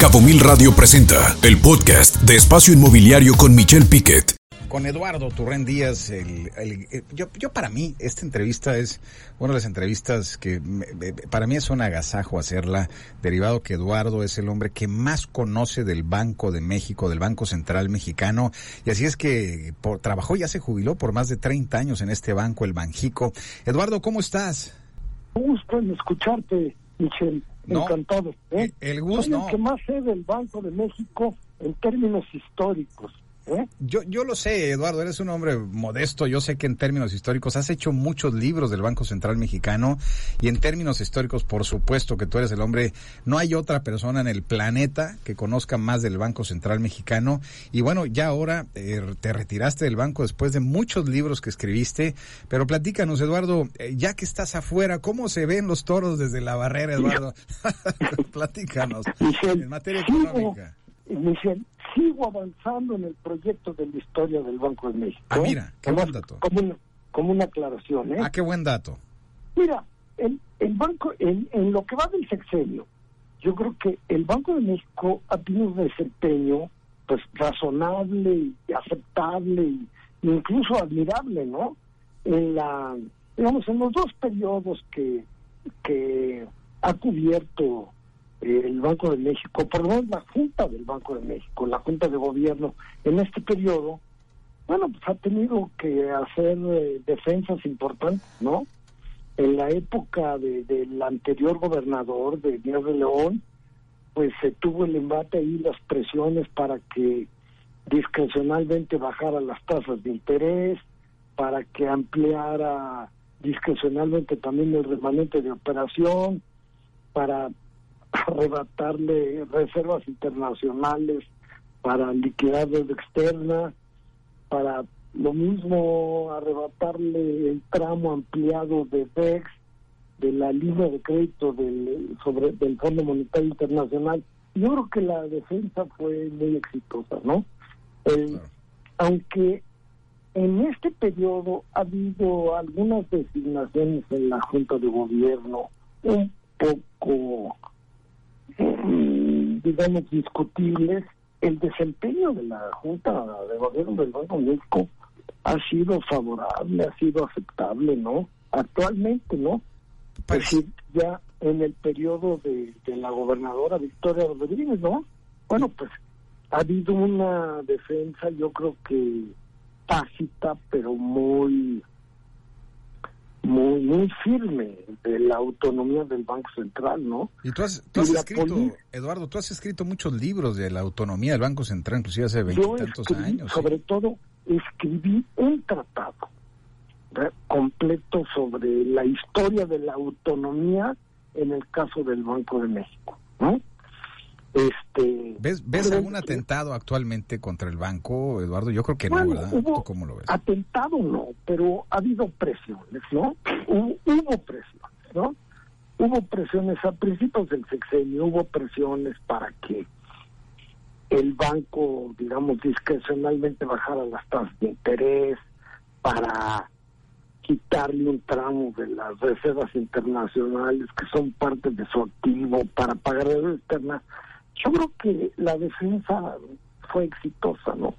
Cabo Mil Radio presenta el podcast de Espacio Inmobiliario con Michelle Piquet. Con Eduardo Turren Díaz, el, el- el- yo, yo para mí esta entrevista es una de las entrevistas que me- me- para mí es un agasajo hacerla, derivado que Eduardo es el hombre que más conoce del Banco de México, del Banco Central Mexicano, y así es que por, trabajó, ya se jubiló por más de 30 años en este banco, el Banjico. Eduardo, ¿cómo estás? gusto en escucharte, Michelle. No, Encantado. ¿eh? el gusto, Soy el que más sé del Banco de México en términos históricos. ¿Eh? Yo, yo lo sé, Eduardo, eres un hombre modesto. Yo sé que en términos históricos has hecho muchos libros del Banco Central Mexicano y en términos históricos, por supuesto que tú eres el hombre. No hay otra persona en el planeta que conozca más del Banco Central Mexicano. Y bueno, ya ahora eh, te retiraste del banco después de muchos libros que escribiste. Pero platícanos, Eduardo, eh, ya que estás afuera, ¿cómo se ven los toros desde la barrera, Eduardo? platícanos. En materia sigo, económica. Michelle, sigo avanzando en el proyecto de la historia del Banco de México. Ah, mira, qué buen dato. Como una, como una aclaración. ¿eh? Ah, qué buen dato. Mira, el, el banco, en, en lo que va del sexenio, yo creo que el Banco de México ha tenido un desempeño pues razonable y aceptable y incluso admirable, ¿no? En la, digamos, en los dos periodos que, que ha cubierto el Banco de México, menos la Junta del Banco de México, la Junta de Gobierno, en este periodo, bueno, pues ha tenido que hacer eh, defensas importantes, ¿no? En la época de- del anterior gobernador de Díaz León, pues se tuvo el embate ahí, las presiones para que discrecionalmente bajara las tasas de interés, para que ampliara discrecionalmente también el remanente de operación, para arrebatarle reservas internacionales, para liquidar deuda externa, para lo mismo arrebatarle el tramo ampliado de BEX de la línea de crédito del sobre del Fondo Monetario Internacional. Yo creo que la defensa fue muy exitosa, ¿no? Claro. Aunque en este periodo ha habido algunas designaciones en la Junta de Gobierno un poco, mm, digamos, discutibles, el desempeño de la Junta de Gobierno del Banco de México ha sido favorable, ha sido aceptable, ¿no? Actualmente, ¿no? Es Parece- decir, ya en el periodo de, de la gobernadora Victoria Rodríguez, ¿no? Bueno, pues ha habido una defensa, yo creo que tácita, pero muy, muy, muy firme de la autonomía del Banco Central, ¿no? Y tú has, tú escrito, Eduardo, tú has escrito muchos libros de la autonomía del Banco Central, inclusive hace veintitantos años. ¿sí? sobre todo, escribí un tratado completo sobre la historia de la autonomía en el caso del Banco de México, ¿no? Este, ¿Ves, ves algún atentado actualmente contra el banco, Eduardo? Yo creo que no, ¿verdad? hubo- ¿Tú cómo lo ves? Atentado no, pero ha habido presiones, ¿no? Hubo, hubo presiones, ¿no? Hubo presiones a principios del sexenio, hubo presiones para que el banco, digamos, discrecionalmente bajara las tasas de interés, para quitarle un tramo de las reservas internacionales que son parte de su activo para pagar deuda externa. Yo creo que la defensa fue exitosa, ¿no?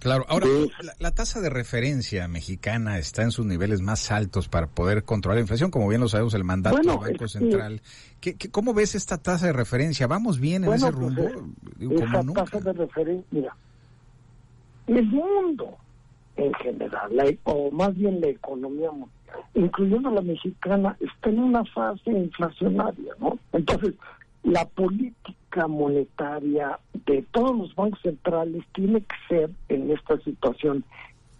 Claro, ahora, la, la tasa de referencia mexicana está en sus niveles más altos para poder controlar la inflación, como bien lo sabemos, el mandato Bueno, del Banco Central. ¿Qué, qué, cómo ves esta tasa de referencia? ¿Vamos bien en ese pues, rumbo? Digo, como esa nunca. tasa de referencia, mira, el mundo en general, la- o más bien la economía mundial, incluyendo la mexicana, está en una fase inflacionaria, ¿no? Entonces, la política monetaria de todos los bancos centrales tiene que ser en esta situación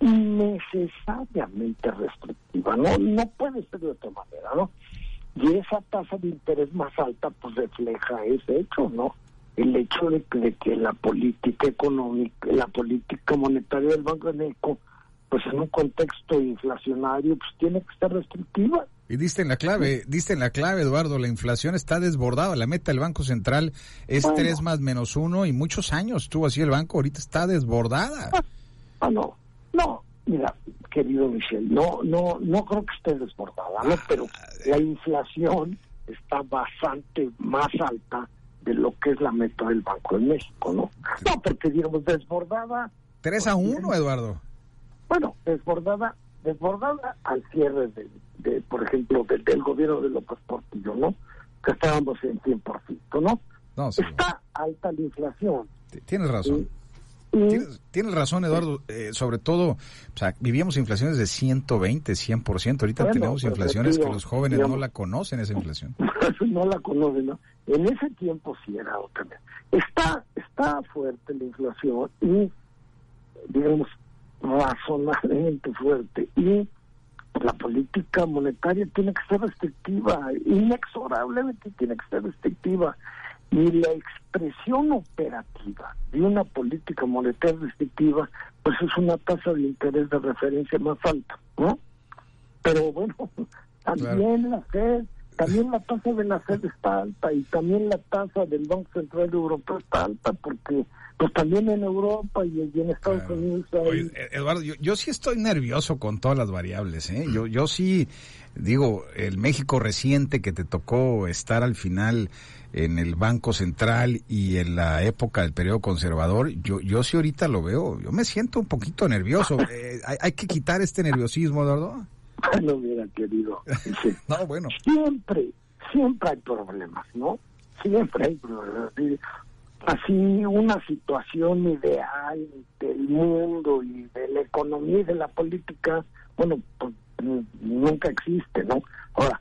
innecesariamente restrictiva, ¿no? No puede ser de otra manera, ¿no? Y esa tasa de interés más alta pues refleja ese hecho, ¿no? El hecho de que, de que la política económica, la política monetaria del Banco de México, pues en un contexto inflacionario, pues tiene que ser restrictiva. Y diste en la clave, diste en la clave, Eduardo, la inflación está desbordada. La meta del Banco Central es Bueno. 3 más menos 1 y muchos años tuvo así el banco, ahorita está desbordada. Ah, no, no, mira, querido Michel, no, no, no creo que esté desbordada, ¿no? Pero la inflación está bastante más alta de lo que es la meta del Banco de México, ¿no? No, porque digamos desbordada. 3 a 1, Eduardo. Bueno, desbordada, desbordada al cierre de, por ejemplo, del, gobierno de López Portillo, ¿no? Que estábamos en 100%, ¿no? no Está alta la inflación. Tienes razón. Tienes, razón, Eduardo. Eh, sobre todo, o sea, vivíamos inflaciones de 120, 100%. Ahorita tenemos inflaciones que los jóvenes no la conocen, esa inflación. no la conocen, ¿no? En ese tiempo sí era otra. Está, está fuerte la inflación y, digamos, razonablemente fuerte. Y la política monetaria tiene que ser restrictiva, inexorablemente tiene que ser restrictiva y la expresión operativa de una política monetaria restrictiva, pues es una tasa de interés de referencia más alta, ¿no? Pero bueno, también la FED, también la tasa de la FED está alta y también la tasa del Banco Central Europeo está alta porque pues también en Europa y, en Estados Unidos hay... Eduardo, yo, yo, sí estoy nervioso con todas las variables, ¿eh? Yo, yo sí, digo, el México reciente que te tocó estar al final en el Banco Central y en la época del periodo conservador, yo, yo sí ahorita lo veo, yo me siento un poquito nervioso. Eh, hay, que quitar este nerviosismo, Eduardo. No, mira, querido. no, bueno. Siempre, siempre hay problemas, ¿no? Siempre hay problemas. Así una situación ideal del mundo y de la economía y de la política, bueno, pues nunca existe, ¿no? Ahora,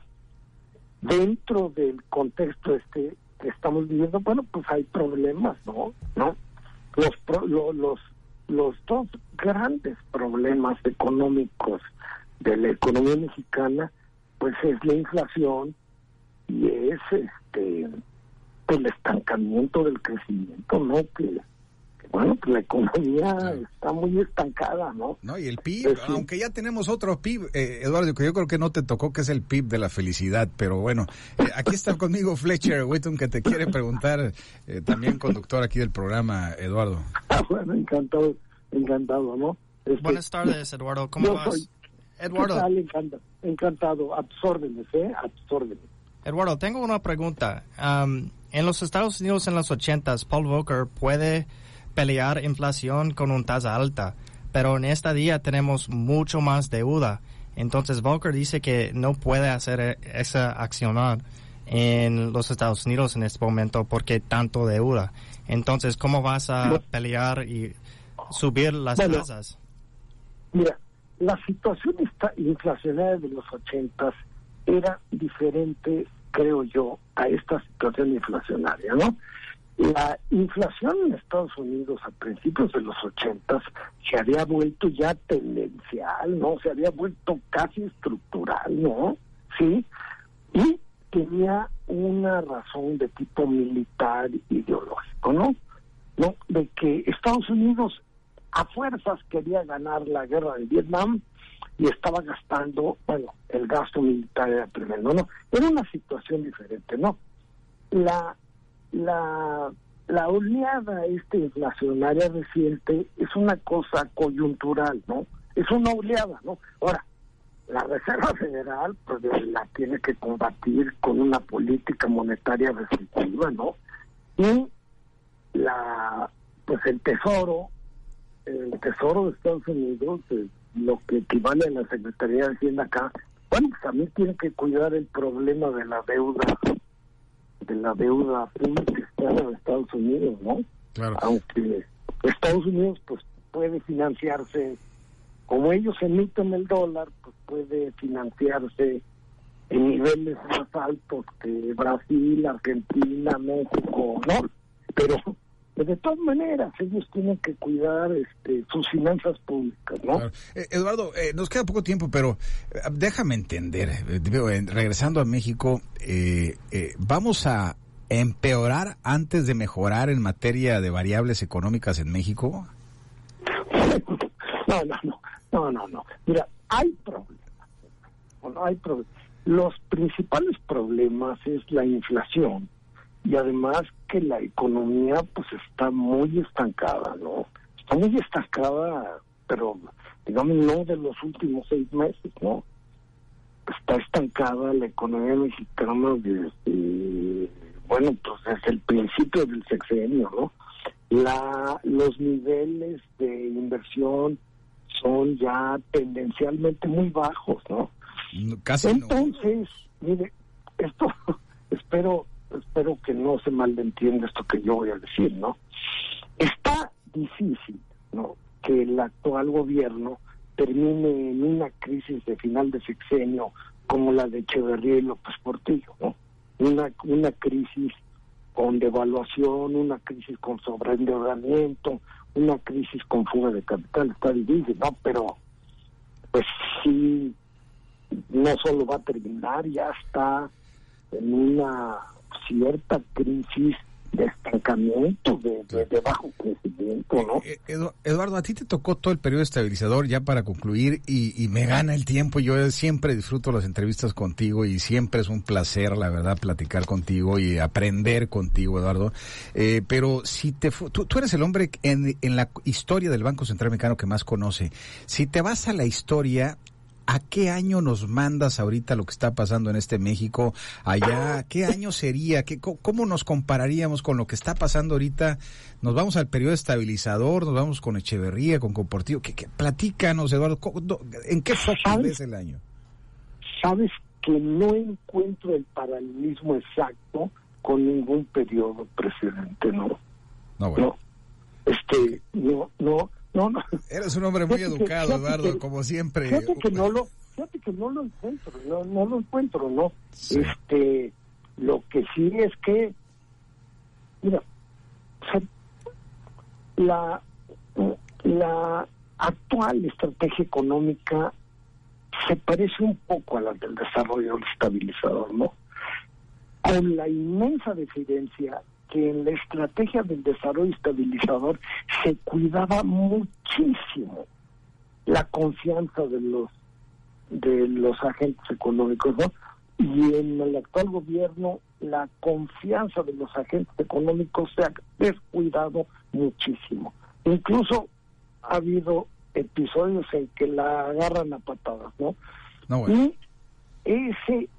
dentro del contexto este que estamos viviendo, bueno, pues hay problemas, ¿no? ¿No? Los, los, los dos grandes problemas económicos de la economía mexicana, pues es la inflación y es este pues, el estancamiento del crecimiento, ¿no? Que bueno, pues la economía está muy estancada, ¿no? No, y el PIB, aunque ya tenemos otro PIB, eh, Eduardo, que yo creo que no te tocó, que es el PIB de la felicidad, pero bueno, eh, aquí está conmigo Fletcher Whitton, que te quiere preguntar, eh, también conductor aquí del programa, Eduardo. Ah, bueno, encantado, encantado, ¿no? Este, Buenas tardes, Eduardo, ¿cómo vas? Eduardo. Encantado, encantado, absórbenes, ¿eh? Absórbenes. Eduardo, tengo una pregunta. En los Estados Unidos en los ochentas, Paul Volcker puede pelear inflación con una tasa alta, pero en este día tenemos mucho más deuda. Entonces Volcker dice que no puede hacer e-, esa acción en los Estados Unidos en este momento porque tanto deuda. Entonces, ¿cómo vas a pelear y subir las tasas? Mira, la situación inflacionaria de los ochentas era diferente, creo yo, a esta situación inflacionaria, ¿no? La inflación en Estados Unidos a principios de los ochentas se había vuelto ya tendencial, ¿no? Se había vuelto casi estructural, ¿no? Sí. Y tenía una razón de tipo militar ideológico, ¿no? ¿No? De que Estados Unidos a fuerzas quería ganar la guerra de Vietnam y estaba gastando, bueno, el gasto militar era tremendo, ¿no? Era una situación diferente, ¿no? La la, la oleada este inflacionaria reciente es una cosa coyuntural, ¿no? Es una oleada, ¿no? Ahora, la Reserva Federal pues la tiene que combatir con una política monetaria restrictiva, ¿no? Y la pues el Tesoro, el Tesoro de Estados Unidos, lo que equivale a la Secretaría de Hacienda acá, bueno, pues también tiene que cuidar el problema de la deuda de la deuda pública externa de Estados Unidos, ¿no? Claro. Aunque Estados Unidos pues puede financiarse, como ellos emiten el dólar, pues puede financiarse en niveles más altos que Brasil, Argentina, México, ¿no? Pero de todas maneras, ellos tienen que cuidar este, sus finanzas públicas, ¿no? Eh, Eduardo, eh, nos queda poco tiempo, pero eh, déjame entender, regresando a México, ¿vamos a empeorar antes de mejorar en materia de variables económicas en México? No, no, no, no, no, no. Mira, hay problemas. Bueno, hay problemas. Los principales problemas es la inflación y además que la economía pues está muy estancada, ¿no? Está muy estancada, pero digamos no de los últimos seis meses, ¿no? Está estancada la economía mexicana desde, bueno, pues desde el principio del sexenio, ¿no? La, los niveles de inversión son ya tendencialmente muy bajos, ¿no? Casi Entonces, mire, esto espero espero que no se malentienda esto que yo voy a decir, ¿no? Está difícil, ¿no? Que el actual gobierno termine en una crisis de final de sexenio como la de Echeverría y López Portillo, ¿no? Una, una crisis con devaluación, una crisis con sobreendeudamiento, una crisis con fuga de capital, está difícil, ¿no? Pero, pues sí, no solo va a terminar, ya está en una cierta crisis de estancamiento, de, bajo crecimiento, ¿no? Eh, eh, Eduardo, a ti te tocó todo el periodo estabilizador ya para concluir y, me gana el tiempo. Yo siempre disfruto las entrevistas contigo y siempre es un placer, la verdad, platicar contigo y aprender contigo, Eduardo. Eh, pero si te tú, tú, eres el hombre en, en la historia del Banco Central Mexicano que más conoce. Si te vas a la historia, ¿A qué año nos mandas ahorita lo que está pasando en este México allá? ¿Qué año sería? ¿Qué, ¿Cómo nos compararíamos con lo que está pasando ahorita? ¿Nos vamos al periodo estabilizador? ¿Nos vamos con Echeverría, con Comportivo? ¿Qué, qué? Platícanos, Eduardo. ¿En qué foco ves el año? Sabes que no encuentro el paralelismo exacto con ningún periodo precedente, ¿no? No, bueno. No, este, no, no no, no. Eres un hombre muy educado, Eduardo, como siempre. Fíjate que no lo, fíjate que no lo encuentro, no, no lo encuentro, ¿no? Este, lo que sí es que, mira, la, la actual estrategia económica se parece un poco a la del desarrollo estabilizador, ¿no? Con la inmensa diferencia que en la estrategia del desarrollo estabilizador se cuidaba muchísimo la confianza de los de los agentes económicos, ¿no? Y en el actual gobierno la confianza de los agentes económicos se ha descuidado muchísimo. Incluso ha habido episodios en que la agarran a patadas, ¿no? no Y ese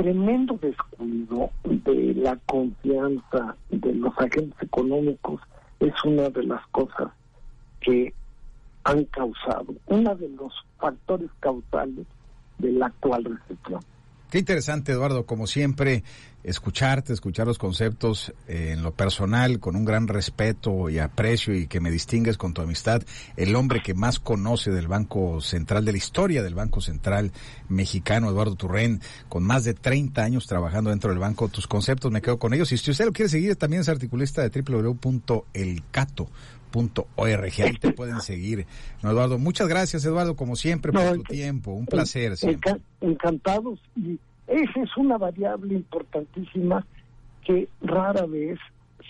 tremendo descuido de la confianza de los agentes económicos es una de las cosas que han causado, uno de los factores causales de la actual recesión. Qué interesante, Eduardo, como siempre, escucharte, escuchar los conceptos eh, en lo personal, con un gran respeto y aprecio y que me distingues con tu amistad, el hombre que más conoce del Banco Central, de la historia del Banco Central mexicano, Eduardo Turren, con más de 30 años trabajando dentro del banco, tus conceptos me quedo con ellos. Y si usted lo quiere seguir, también es articulista de www.elcato.org. Ahí te pueden seguir. No, Eduardo, muchas gracias, Eduardo, como siempre, por tu tiempo. Un placer. encantados. Y esa es una variable importantísima que rara vez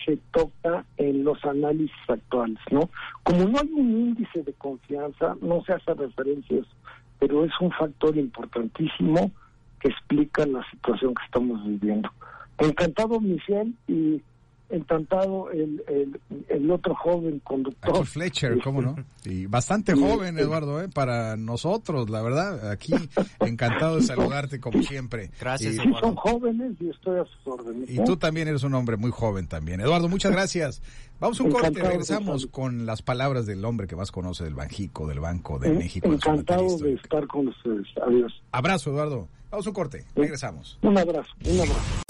se toca en los análisis actuales, ¿no? Como no hay un índice de confianza, no se hace referencias, pero es un factor importantísimo que explica la situación que estamos viviendo. Encantado, Michelle, y encantado el, el, el, otro joven conductor. Aquí Fletcher, cómo no. Y bastante joven, Eduardo, ¿eh? para nosotros, la verdad. Aquí encantado de saludarte como siempre. Gracias, y, Son jóvenes y estoy a sus órdenes. Y tú también eres un hombre muy joven también. Eduardo, muchas gracias. Vamos a un corte, regresamos con las palabras del hombre que más conoce del Banjico, del Banco de México. Encantado de estar con ustedes. Adiós. Abrazo, Eduardo. Vamos a un corte, regresamos. Un abrazo, un abrazo.